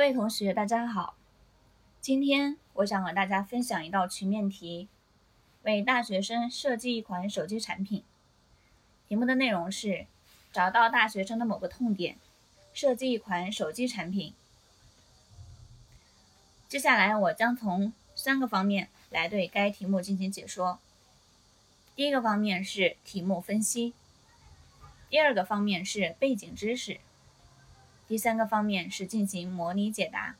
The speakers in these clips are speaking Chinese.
各位同学，大家好。今天我想和大家分享一道曲面题，为大学生设计一款手机产品。题目的内容是：找到大学生的某个痛点，设计一款手机产品。接下来，我将从三个方面来对该题目进行解说。第一个方面是题目分析，第二个方面是背景知识。第三个方面是进行模拟解答。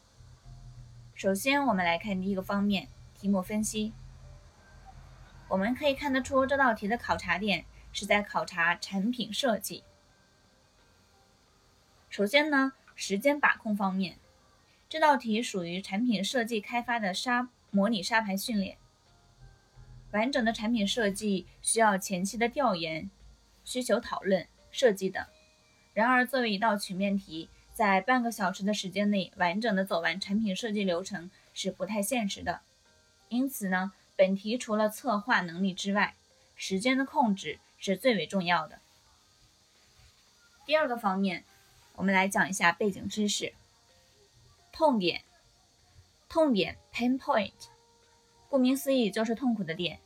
首先，我们来看第一个方面，题目分析。我们可以看得出，这道题的考察点是在考察产品设计。首先呢，时间把控方面，这道题属于产品设计开发的沙模拟沙盘训练。完整的产品设计需要前期的调研、需求讨论、设计等。然而，作为一道曲面题，在半个小时的时间内完整的走完产品设计流程是不太现实的，因此呢，本题除了策划能力之外，时间的控制是最为重要的。第二个方面，我们来讲一下背景知识。痛点，痛点 （pain point），顾名思义就是痛苦的点，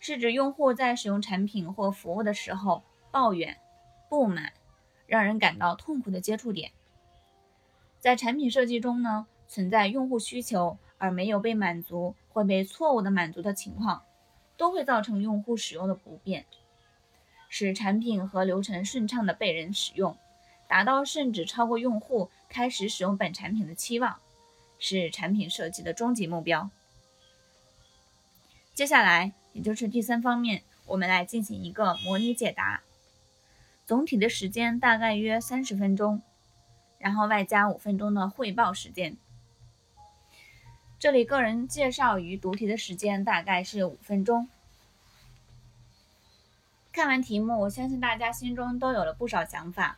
是指用户在使用产品或服务的时候抱怨、不满，让人感到痛苦的接触点。在产品设计中呢，存在用户需求而没有被满足或被错误的满足的情况，都会造成用户使用的不便，使产品和流程顺畅的被人使用，达到甚至超过用户开始使用本产品的期望，是产品设计的终极目标。接下来，也就是第三方面，我们来进行一个模拟解答，总体的时间大概约三十分钟。然后外加五分钟的汇报时间。这里个人介绍与读题的时间大概是五分钟。看完题目，我相信大家心中都有了不少想法。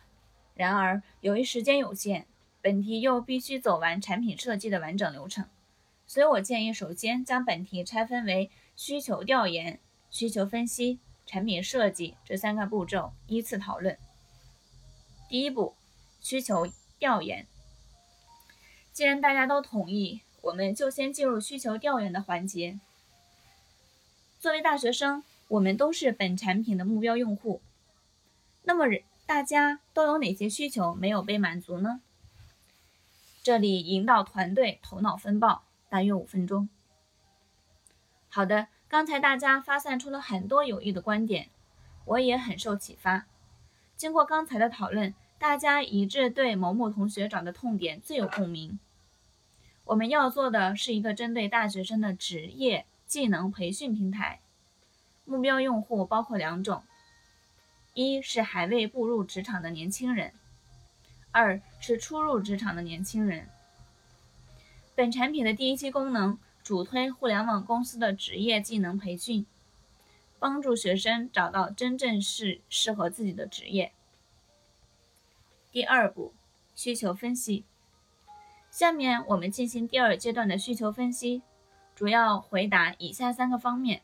然而，由于时间有限，本题又必须走完产品设计的完整流程，所以我建议首先将本题拆分为需求调研、需求分析、产品设计这三个步骤依次讨论。第一步，需求。调研。既然大家都同意，我们就先进入需求调研的环节。作为大学生，我们都是本产品的目标用户。那么，大家都有哪些需求没有被满足呢？这里引导团队头脑风暴，大约五分钟。好的，刚才大家发散出了很多有益的观点，我也很受启发。经过刚才的讨论。大家一致对某某同学找的痛点最有共鸣。我们要做的是一个针对大学生的职业技能培训平台。目标用户包括两种：一是还未步入职场的年轻人，二是初入职场的年轻人。本产品的第一期功能主推互联网公司的职业技能培训，帮助学生找到真正是适合自己的职业。第二步，需求分析。下面我们进行第二阶段的需求分析，主要回答以下三个方面。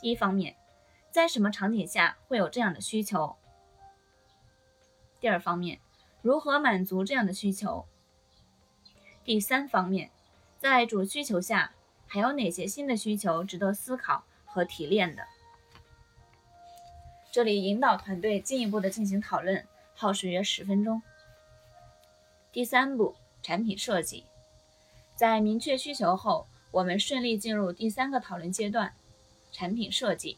第一方面，在什么场景下会有这样的需求？第二方面，如何满足这样的需求？第三方面，在主需求下还有哪些新的需求值得思考和提炼的？这里引导团队进一步的进行讨论。耗时约十分钟。第三步，产品设计。在明确需求后，我们顺利进入第三个讨论阶段——产品设计。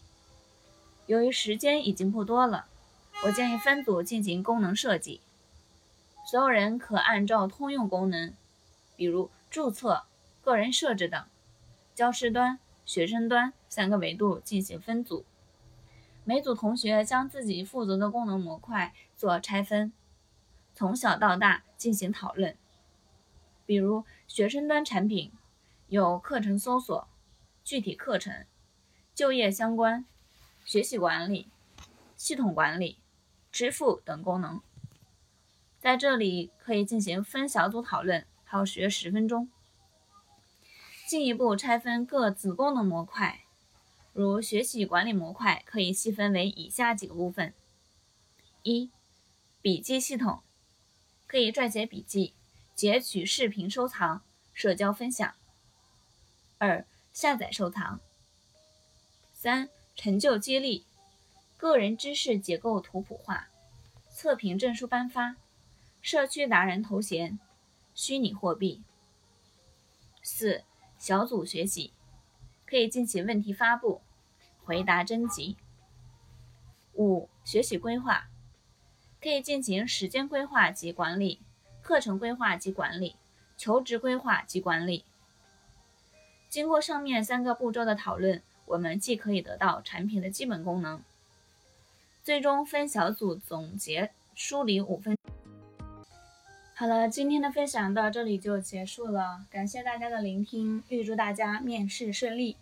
由于时间已经不多了，我建议分组进行功能设计。所有人可按照通用功能，比如注册、个人设置等，教师端、学生端三个维度进行分组。每组同学将自己负责的功能模块做拆分，从小到大进行讨论。比如学生端产品有课程搜索、具体课程、就业相关、学习管理、系统管理、支付等功能。在这里可以进行分小组讨论，耗时约十分钟。进一步拆分各子功能模块。如学习管理模块可以细分为以下几个部分：一、笔记系统，可以撰写笔记，截取视频收藏、社交分享；二、下载收藏；三、成就激励、个人知识结构图谱化、测评证书颁发、社区达人头衔、虚拟货币；四、小组学习，可以进行问题发布、回答征集；五、学习规划，可以进行时间规划及管理。课程规划及管理，求职规划及管理。经过上面三个步骤的讨论，我们既可以得到产品的基本功能，最终分小组总结梳理五分。好了，今天的分享到这里就结束了，感谢大家的聆听，预祝大家面试顺利。